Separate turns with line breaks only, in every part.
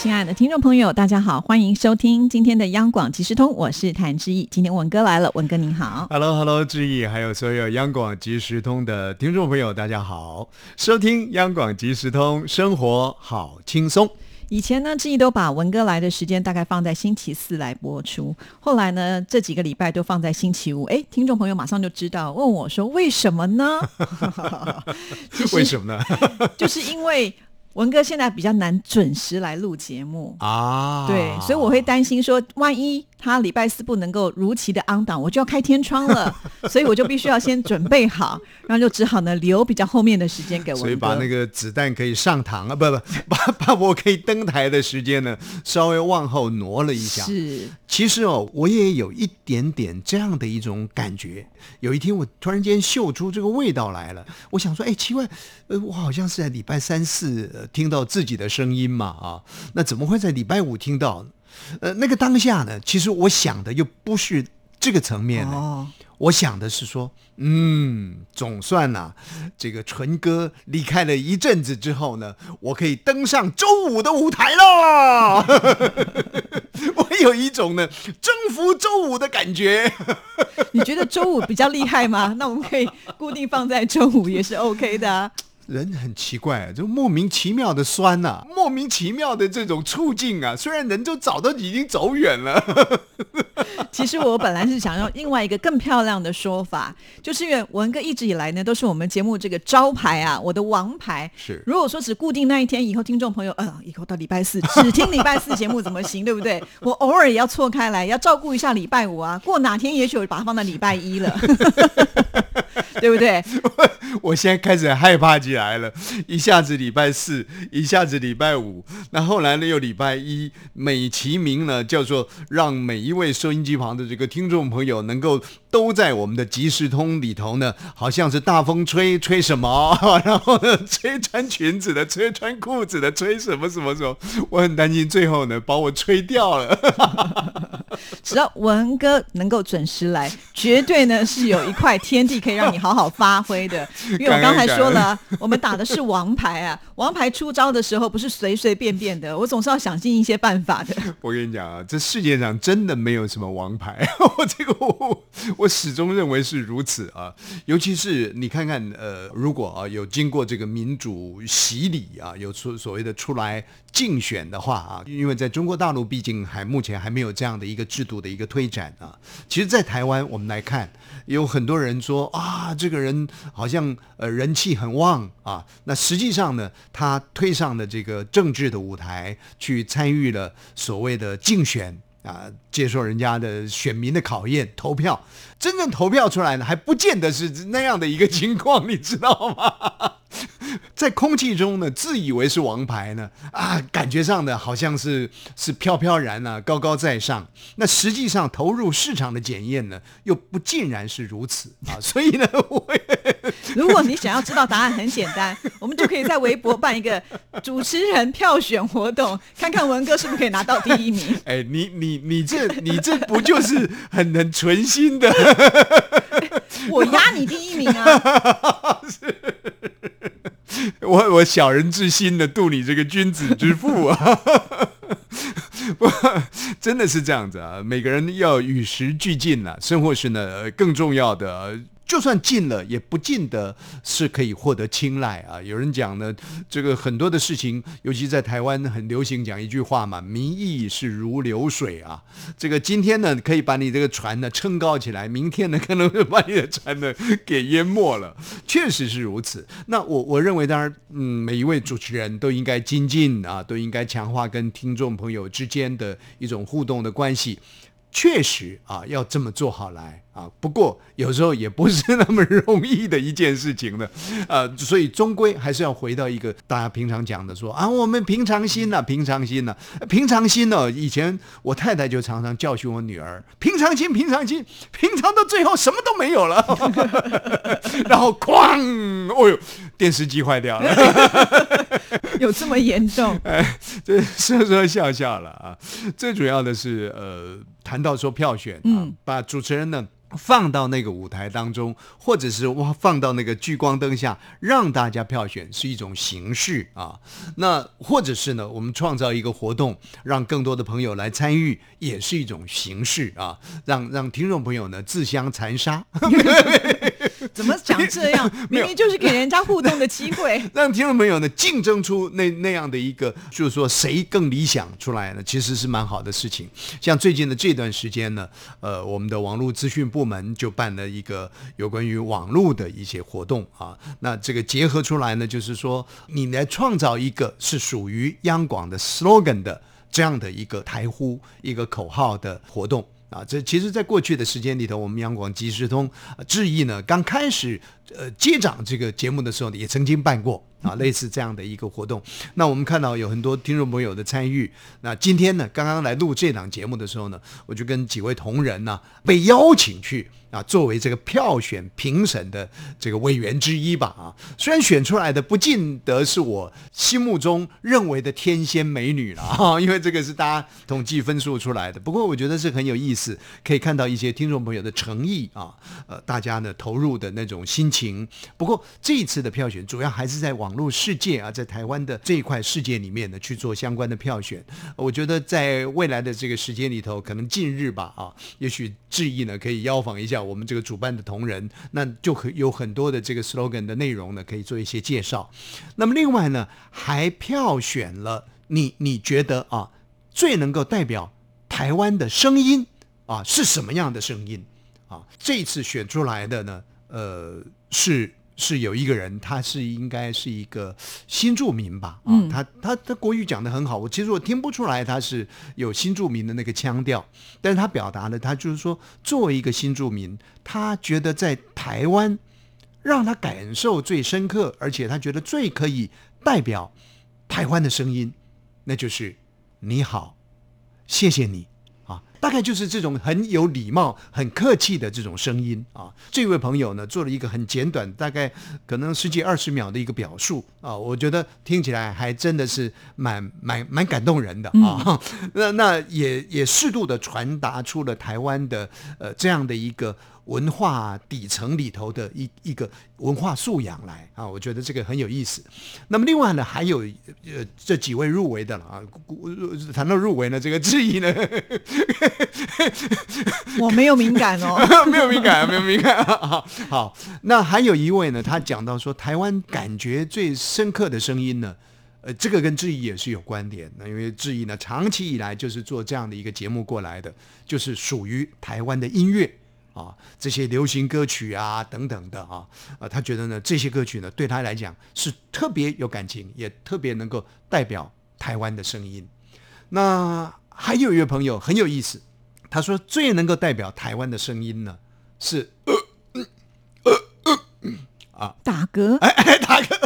亲爱的听众朋友，大家好，欢迎收听今天的央广即时通，我是谭志毅。今天文哥来了，文哥您好。
Hello，Hello，志毅，还有所有央广即时通的听众朋友，大家好，收听央广即时通，生活好轻松。
以前呢，志毅都把文哥来的时间大概放在星期四来播出，后来呢，这几个礼拜都放在星期五。哎，听众朋友马上就知道，问我说为什么呢？
为什么呢？
就是因为文哥现在比较难准时来录节目。
啊，
对，所以我会担心说，万一他礼拜四不能够如期的 on 档，我就要开天窗了，所以我就必须要先准备好，然后就只好呢留比较后面的时间给我。
所以把那个子弹可以上膛啊，不不，把把我可以登台的时间呢，稍微往后挪了一下。
是
其实哦，我也有一点点这样的一种感觉。有一天，我突然间嗅出这个味道来了，我想说，哎，奇怪，呃，我好像是在礼拜三四、呃、听到自己的声音嘛，啊，那怎么会在礼拜五听到呢？呃，那个当下呢，其实我想的又不是这个层面的。
哦，
我想的是说，嗯，总算呐、这个纯哥离开了一阵子之后呢，我可以登上周五的舞台了。我有一种呢征服周五的感觉。
你觉得周五比较厉害吗？那我们可以固定放在周五也是 OK 的、啊。
人很奇怪，就莫名其妙的酸呐、莫名其妙的这种处境啊。虽然人就早都已经走远了，
其实我本来是想用另外一个更漂亮的说法，就是因为文哥一直以来呢都是我们节目这个招牌啊，我的王牌。
是
如果说只固定那一天，以后听众朋友，呃，以后到礼拜四只听礼拜四节目怎么行，对不对？我偶尔也要错开来，要照顾一下礼拜五啊。过哪天也许我把它放到礼拜一了，对不对？
我现在开始害怕起来来了，一下子礼拜四，一下子礼拜五，那后来呢又礼拜一，美其名呢叫做让每一位收音机旁的这个听众朋友能够都在我们的即时通里头呢，好像是大风吹吹什么，然后呢吹穿裙子的，吹穿裤子的，吹什么什么什么，我很担心最后呢把我吹掉了。
只要文哥能够准时来，绝对呢是有一块天地可以让你好好发挥的。因为我刚才说了，我们打的是王牌啊，王牌出招的时候不是随随便便的，我总是要想尽一些办法的。
我跟你讲啊，这世界上真的没有什么王牌，我这个我我始终认为是如此啊。尤其是你看看，呃，如果啊有经过这个民主洗礼啊，有所所谓的出来竞选的话啊，因为在中国大陆毕竟还目前还没有这样的一个制度的一个推展啊。其实，在台湾我们来看，有很多人说啊，这个人好像呃人气很旺啊，那实际上呢，他推上了这个政治的舞台，去参与了所谓的竞选。啊，接受人家的选民的考验，投票，真正投票出来呢，还不见得是那样的一个情况，你知道吗？在空气中呢，自以为是王牌呢，啊，感觉上呢好像是是飘飘然啊，高高在上。那实际上投入市场的检验呢，又不尽然是如此啊。所以呢，我
如果你想要知道答案，很简单，我们就可以在微博办一个主持人票选活动，看看文哥是不是可以拿到第一名。
哎，你你你这你这不就是很很存心的？
我压你第一名啊！
我我小人之心的度你这个君子之腹啊！不，真的是这样子啊！每个人要与时俱进啊，生活是呢呃更重要的。就算进了，也不见得是可以获得青睐啊。有人讲呢，这个很多的事情，尤其在台湾很流行讲一句话嘛，“民意是如流水啊”。这个今天呢，可以把你这个船呢撑高起来，明天呢，可能会把你的船呢给淹没了。确实是如此。那我我认为，当然，嗯，每一位主持人都应该精进啊，都应该强化跟听众朋友之间的一种互动的关系。确实啊，要这么做好来啊。不过有时候也不是那么容易的一件事情呢，呃，所以终归还是要回到一个大家平常讲的说啊，我们平常心呐、平常心呐、平常心呢、以前我太太就常常教训我女儿，平常心，平常心，平常到最后什么都没有了，然后哐，哦呦，电视机坏掉了。
有这么严重？
哎这说说笑笑了啊。最主要的是，呃，谈到说票选啊，
嗯
把主持人呢。放到那个舞台当中，或者是哇放到那个聚光灯下，让大家票选是一种形式啊。那或者是呢，我们创造一个活动，让更多的朋友来参与，也是一种形式啊。让让听众朋友呢自相残杀，
怎么讲这样？明明就是给人家互动的机会。
让听众朋友呢竞争出那那样的一个，就是说谁更理想出来呢？其实是蛮好的事情。像最近的这段时间呢，呃，我们的网络资讯部门就办了一个有关于网络的一些活动啊。那这个结合出来呢，就是说你来创造一个是属于央广的 slogan 的这样的一个台呼、一个口号的活动。啊，这其实，在过去的时间里头，我们央广即时通、呃、智毅呢，刚开始呃接掌这个节目的时候呢，也曾经办过啊类似这样的一个活动。那我们看到有很多听众朋友的参与。那今天呢，刚刚来录这档节目的时候呢，我就跟几位同仁呢被邀请去啊，作为这个票选评审的这个委员之一吧啊。虽然选出来的不尽得是我心目中认为的天仙美女了啊，因为这个是大家统计分数出来的。不过我觉得是很有意思，可以看到一些听众朋友的诚意啊，呃，大家呢投入的那种心情。不过这一次的票选主要还是在网络世界啊，在台湾的这一块世界里面呢去做相关的票选。我觉得在未来的这个时间里头，可能近日吧啊，也许志毅呢可以邀访一下我们这个主办的同仁，那就可有很多的这个 slogan 的内容呢可以做一些介绍。那么另外呢，还票选了你你觉得啊最能够代表台湾的声音啊是什么样的声音啊？这次选出来的呢，呃是。是有一个人，他是应该是一个新住民吧？啊，他他他国语讲的很好，我其实我听不出来他是有新住民的那个腔调，但是他表达的，他就是说，作为一个新住民，他觉得在台湾让他感受最深刻，而且他觉得最可以代表台湾的声音，那就是你好，谢谢你。啊，大概就是这种很有礼貌、很客气的这种声音啊。这位朋友呢，做了一个很简短，大概可能十几二十秒的一个表述啊，我觉得听起来还真的是蛮蛮蛮感动人的啊。那那也也适度的传达出了台湾的呃这样的一个。文化底层里头的一一个文化素养来啊，我觉得这个很有意思。那么另外呢，还有呃这几位入围的了啊。谈到入围呢，这个质疑呢，
我没有敏感哦，
没有敏感，没有敏感。好，好，那还有一位呢，他讲到说台湾感觉最深刻的声音呢，呃，这个跟质疑也是有关联。那因为质疑呢，长期以来就是做这样的一个节目过来的，就是属于台湾的音乐。啊，这些流行歌曲啊，等等的啊，啊，他觉得呢，这些歌曲呢，对他来讲是特别有感情，也特别能够代表台湾的声音。那还有一位朋友很有意思，他说最能够代表台湾的声音呢，是呃呃呃
啊，打嗝，
哎哎，打嗝。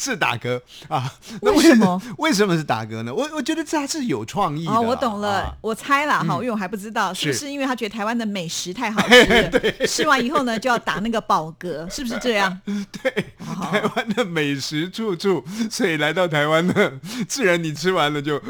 是打嗝啊？那
为什么？
为什么是打嗝呢？我我觉得这还是有创意的。
哦，我懂了，我猜了哈，因为我还不知道是不是因为他觉得台湾的美食太好吃 了，吃完以后呢就要打那个饱嗝，是不是这样？
对，台湾的美食处处，所以来到台湾呢，自然你吃完了就。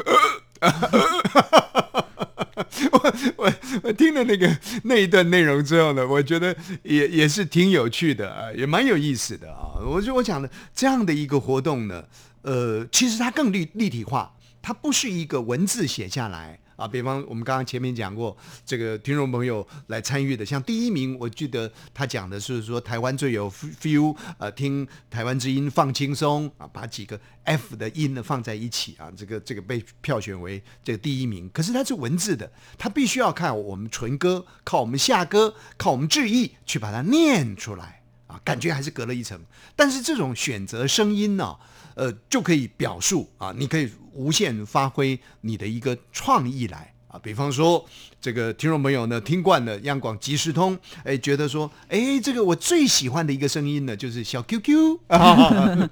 我我我听了那个 那一段内容之后呢，我觉得也也是挺有趣的啊，也蛮有意思的啊。我就我讲的这样的一个活动呢，呃，其实它更立立体化，它不是一个文字写下来。啊，比方我们刚刚前面讲过，这个听众朋友来参与的，像第一名，我记得他讲的是说台湾最有 feel，呃，听台湾之音放轻松啊，把几个 F 的音呢放在一起啊，这个这个被票选为这个第一名。可是它是文字的，它必须要看我们纯歌，靠我们下歌，靠我们致意去把它念出来啊，感觉还是隔了一层。但是这种选择声音呢？呃，就可以表述啊，你可以无限发挥你的一个创意来啊。比方说，这个听众朋友呢，听惯了央广即时通，哎，觉得说，哎，这个我最喜欢的一个声音呢，就是小 QQ 啊，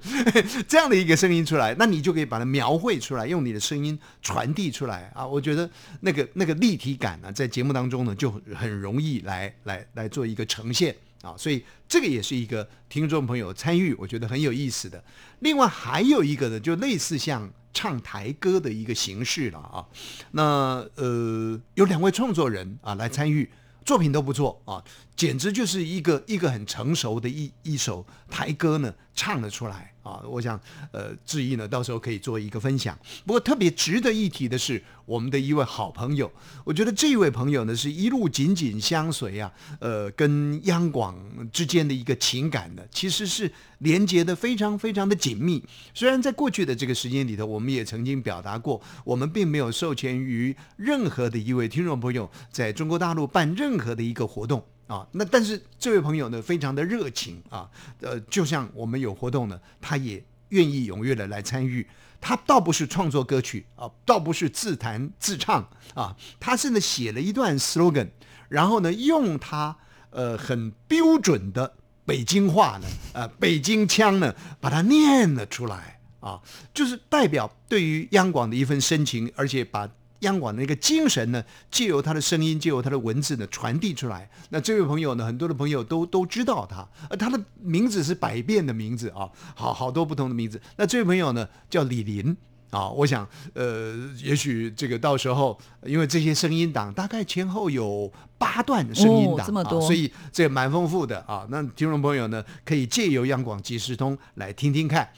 这样的一个声音出来，那你就可以把它描绘出来，用你的声音传递出来啊。我觉得那个那个立体感呢，在节目当中呢，就很容易来来来做一个呈现。啊，所以这个也是一个听众朋友参与，我觉得很有意思的。另外还有一个呢，就类似像唱台歌的一个形式了啊。那呃，有两位创作人啊来参与，作品都不错啊，简直就是一个一个很成熟的一一首台歌呢，唱了出来。啊，我想，呃，志毅呢，到时候可以做一个分享。不过特别值得一提的是，我们的一位好朋友，我觉得这位朋友呢，是一路紧紧相随啊，呃，跟央广之间的一个情感呢，其实是连接的非常非常的紧密。虽然在过去的这个时间里头，我们也曾经表达过，我们并没有授权于任何的一位听众朋友在中国大陆办任何的一个活动。啊，那但是这位朋友呢，非常的热情啊，呃，就像我们有活动呢，他也愿意踊跃的来参与。他倒不是创作歌曲啊，倒不是自弹自唱啊，他是呢写了一段 slogan，然后呢用他呃很标准的北京话呢，呃北京腔呢，把它念了出来啊，就是代表对于央广的一份深情，而且把。央广的一个精神呢，借由他的声音，借由他的文字呢传递出来。那这位朋友呢，很多的朋友都都知道他，而他的名字是百变的名字啊，好好多不同的名字。那这位朋友呢，叫李林啊。我想，呃，也许这个到时候，因为这些声音档大概前后有八段声音档，
这么多，
所以这蛮丰富的啊。那听众朋友呢，可以借由央广即时通来听听看。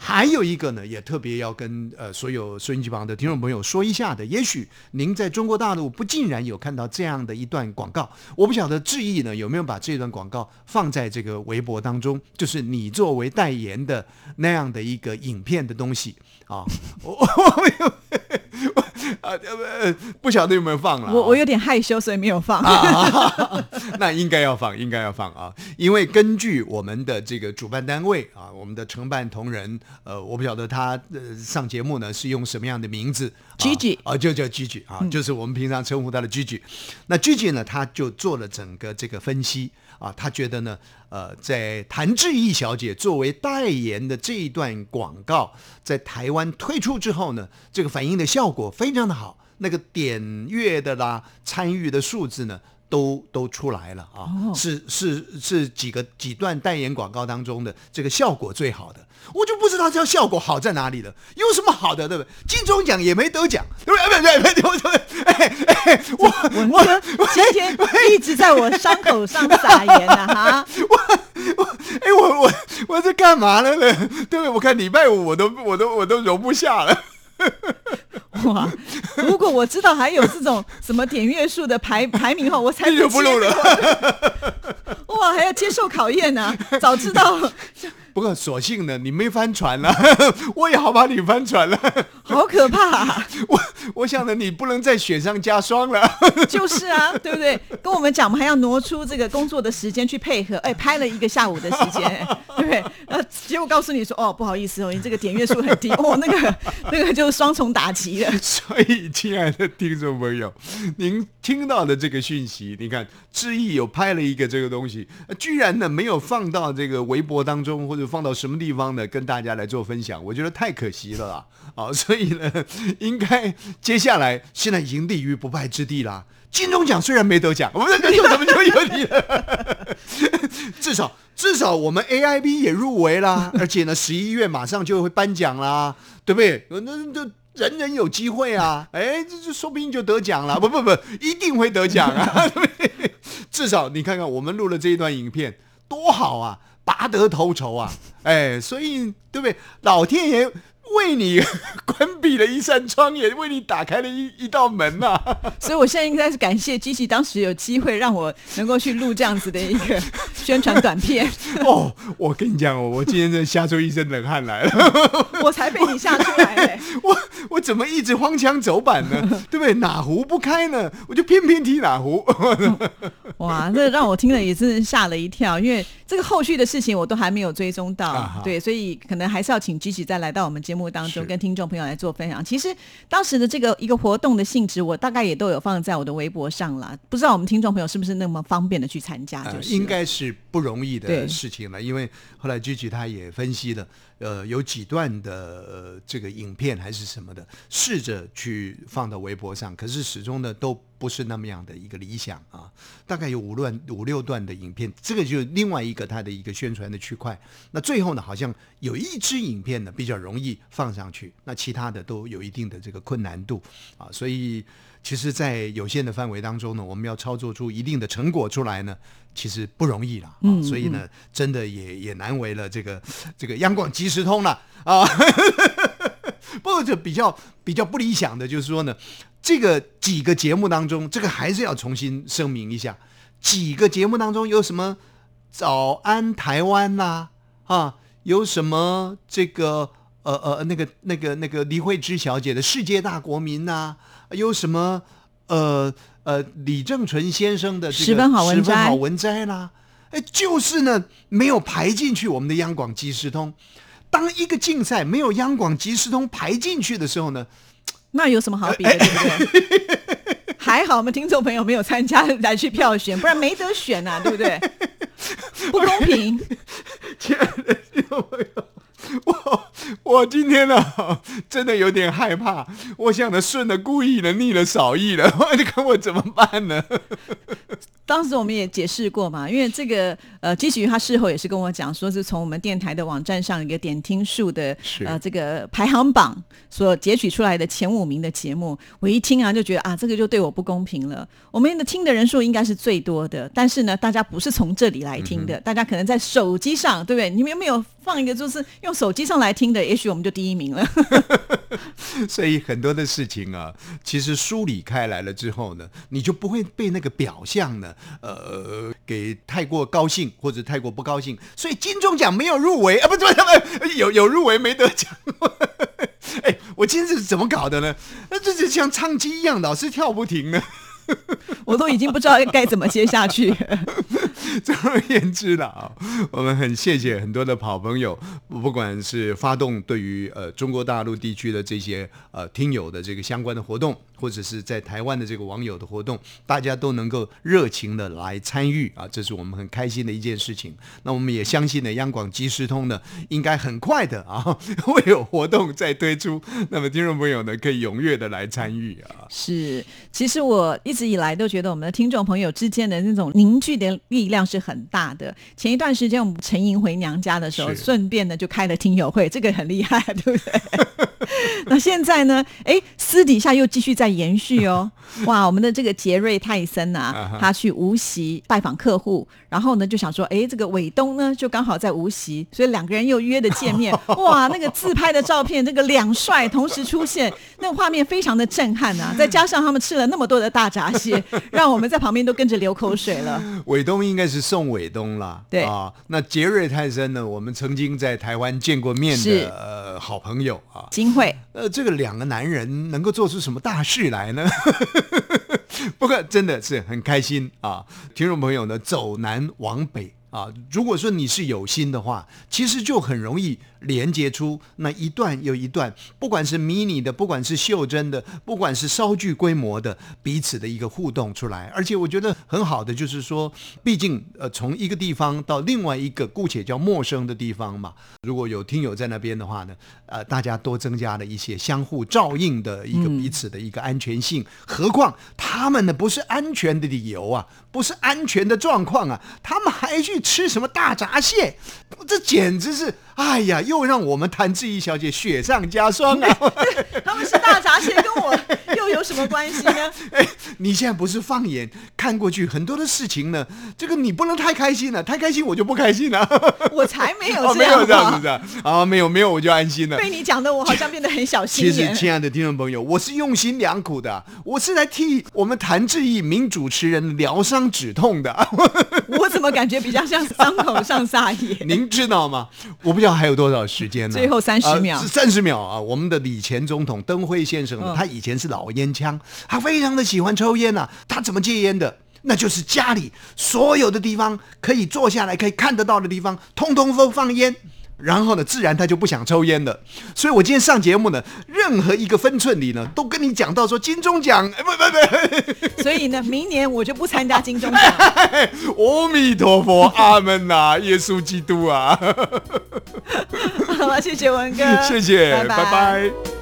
还有一个呢，也特别要跟呃所有收音机旁的听众朋友说一下的。也许您在中国大陆不竟然有看到这样的一段广告，我不晓得志毅呢有没有把这段广告放在这个微博当中，就是你作为代言的那样的一个影片的东西啊。我 没有我没有。啊呃不晓得有没有放了，
我我有点害羞，所以没有放。
那应该要放，应该要放啊！因为根据我们的这个主办单位啊，我们的承办同仁，呃，我不晓得他呃上节目呢是用什么样的名字
，Gigi
啊，就叫 Gigi 啊，就是我们平常称呼他的 Gigi。那 Gigi 呢，他就做了整个这个分析啊，他觉得呢。呃，在谭志毅小姐作为代言的这一段广告，在台湾推出之后呢，这个反应的效果非常的好，那个点阅的啦，参与的数字呢。都都出来了啊！是是是几个几段代言广告当中的这个效果最好的，我就不知道这效果好在哪里了。有什么好的，对不对？金钟奖也没得奖，对不对？对对对对，哎哎，我
我我今天一直在我伤口上撒盐呢，哈！
我我哎我我我在干嘛呢？对不对？我看礼拜五我都我都我都容不下了。
哇！如果我知道还有这种什么点阅数的排 排名后，我才
不录了。
哇，还要接受考验呢！早知道。
不过，所幸呢，你没翻船了，我也好把你翻船了，
好可怕！
我我想呢，你不能再雪上加霜了。
就是啊，对不对？跟我们讲，我们还要挪出这个工作的时间去配合，哎，拍了一个下午的时间，对？呃，结果告诉你说，哦，不好意思哦，你这个点阅数很低，哦，那个那个就是双重打击了。
所以，亲爱的听众朋友，您听到的这个讯息，你看，志毅有拍了一个这个东西，居然呢没有放到这个微博当中，或者。放到什么地方呢？跟大家来做分享，我觉得太可惜了啊！啊，所以呢，应该接下来现在已经立于不败之地啦。金钟奖虽然没得奖，我们 就怎么就有你了？至少至少我们 AIB 也入围啦，而且呢，十一月马上就会颁奖啦，对不对？那就人人有机会啊！哎，这这说不定就得奖了。不不不，一定会得奖啊！至少你看看我们录了这一段影片，多好啊！拔得头筹啊！哎，所以对不对？老天爷。为你关闭了一扇窗，也为你打开了一一道门呐。
所以，我现在应该是感谢机器当时有机会让我能够去录这样子的一个 宣传短片。
哦，我跟你讲哦，我今天真的吓出一身冷汗来了。
我才被你吓出来，
我我怎么一直荒腔走板呢？对不对？哪壶不开呢？我就偏偏踢哪壶。
哇，这让我听了也是吓了一跳，因为这个后续的事情我都还没有追踪到。对，所以可能还是要请机器再来到我们节目。当中跟听众朋友来做分享，其实当时的这个一个活动的性质，我大概也都有放在我的微博上了。不知道我们听众朋友是不是那么方便的去参加？就是
应该是不容易的事情了，因为后来 Gigi 他也分析了，呃，有几段的呃这个影片还是什么的，试着去放到微博上，可是始终呢都不是那么样的一个理想啊。大概有五段五六段的影片，这个就是另外一个它的一个宣传的区块。那最后呢，好像有一支影片呢比较容易放上去，那其他的都有一定的这个困难度啊。所以其实，在有限的范围当中呢，我们要操作出一定的成果出来呢，其实不容易了啊。所以呢，真的也也难为了这个这个央广即时通了啊。不过，这比较比较不理想的就是说呢，这个几个节目当中，这个还是要重新声明一下，几个节目当中有什么“早安台湾”呐，啊，有什么这个呃呃那个那个那个李慧芝小姐的世界大国民呐，有什么呃呃李正淳先生的
十分好文摘
好文摘啦，哎，就是呢没有排进去我们的央广即时通。当一个竞赛没有央广即时通排进去的时候呢，
那有什么好比的，对不对？还好我们听众朋友没有参加来去票选，不然没得选呐，对不对？不公平，
亲爱的听众朋友。我我今天呢，真的有点害怕。我想的顺的故意的，逆了少意了，你看我怎么办呢？
当时我们也解释过嘛，因为这个呃，基许他事后也是跟我讲，说是从我们电台的网站上一个点听数的呃这个排行榜所截取出来的前五名的节目，我一听啊就觉得啊，这个就对我不公平了。我们的听的人数应该是最多的，但是呢，大家不是从这里来听的，大家可能在手机上，对不对？你们有没有放一个就是用手机上来听的？也许我们就第一名了。
所以很多的事情啊，其实梳理开来了之后呢，你就不会被那个表象呢。呃，给太过高兴或者太过不高兴，所以金钟奖没有入围啊，不是不是，有有入围没得奖。哎，我今天是怎么搞的呢？那这就像唱机一样，老是跳不停呢。
我都已经不知道该怎么接下去。
总而言之了啊，我们很谢谢很多的好朋友，不管是发动对于呃中国大陆地区的这些呃听友的这个相关的活动，或者是在台湾的这个网友的活动，大家都能够热情的来参与啊，这是我们很开心的一件事情。那我们也相信呢，央广即时通呢，应该很快的啊 会有活动再推出，那么听众朋友呢可以踊跃的来参与啊。
是，其实我一直以来都觉得我们的听众朋友之间的那种凝聚的力量是很大的。前一段时间我们陈莹回娘家的时候，顺便呢就开了听友会，这个很厉害，对不对？那现在呢，哎，私底下又继续在延续哦。哇，我们的这个杰瑞泰森呐，他去无锡拜访客户，然后呢就想说，哎，这个伟东呢就刚好在无锡，所以两个人又约的见面。哇，那个自拍的照片，那个两帅同时出现，那个画面非常的震撼啊！再加上他们吃了那么多的大闸蟹，让我们在旁边都跟着流口水了。
伟东应该是宋伟东啦，
对
啊。那杰瑞泰森呢，我们曾经在台湾见过面的呃好朋友啊，
金惠。
呃，这个两个男人能够做出什么大事来呢？不过真的是很开心啊！听众朋友呢，走南往北啊，如果说你是有心的话，其实就很容易。连接出那一段又一段，不管是迷你的，不管是袖珍的，不管是稍具规模的，彼此的一个互动出来。而且我觉得很好的就是说，毕竟呃，从一个地方到另外一个，姑且叫陌生的地方嘛。如果有听友在那边的话呢，呃，大家多增加了一些相互照应的一个彼此的一个安全性。何况他们呢不是安全的理由啊，不是安全的状况啊，他们还去吃什么大闸蟹？这简直是，哎呀！又让我们谭志毅小姐雪上加霜啊！
他们是大闸蟹，跟我又有什么关系呢？哎，
你现在不是放眼看过去，很多的事情呢，这个你不能太开心了，太开心我就不开心了。
我才没有
这样，这样子的啊，没有没有我就安心了。
被你讲的，我好像变得很小心。
其实，亲爱的听众朋友，我是用心良苦的，我是来替我们谭志毅名主持人疗伤止痛的。
我怎么感觉比较像伤口上撒野？
您知道吗？我不知道还有多少。时间呢？
最后三十秒，
三十秒啊！我们的李前总统登辉先生，他以前是老烟枪，他非常的喜欢抽烟呐。他怎么戒烟的？那就是家里所有的地方可以坐下来可以看得到的地方，通通都放烟。然后呢，自然他就不想抽烟了。所以我今天上节目呢，任何一个分寸里呢，都跟你讲到说金钟奖，不不
不。所以呢，明年我就不参加金钟奖。
阿弥陀佛，阿门呐，耶稣基督啊。
好了，谢谢文哥，
谢谢，拜拜。